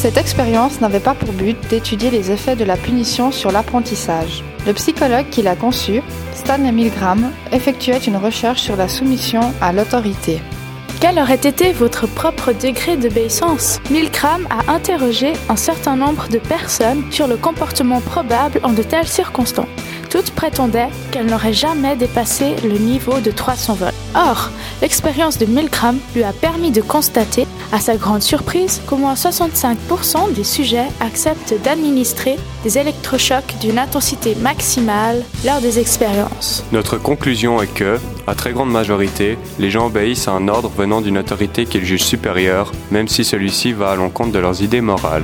Cette expérience n'avait pas pour but d'étudier les effets de la punition sur l'apprentissage. Le psychologue qui l'a conçu, Stanley Milgram, effectuait une recherche sur la soumission à l'autorité. Quel aurait été votre propre degré d'obéissance? Milgram a interrogé un certain nombre de personnes sur le comportement probable en de telles circonstances. Toutes prétendaient qu'elles n'auraient jamais dépassé le niveau de 300 volts. Or, l'expérience de Milgram lui a permis de constater, à sa grande surprise, qu'au moins 65% des sujets acceptent d'administrer des électrochocs d'une intensité maximale lors des expériences. Notre conclusion est que, à très grande majorité, les gens obéissent à un ordre venant d'une autorité qu'ils jugent supérieure, même si celui-ci va à l'encontre de leurs idées morales.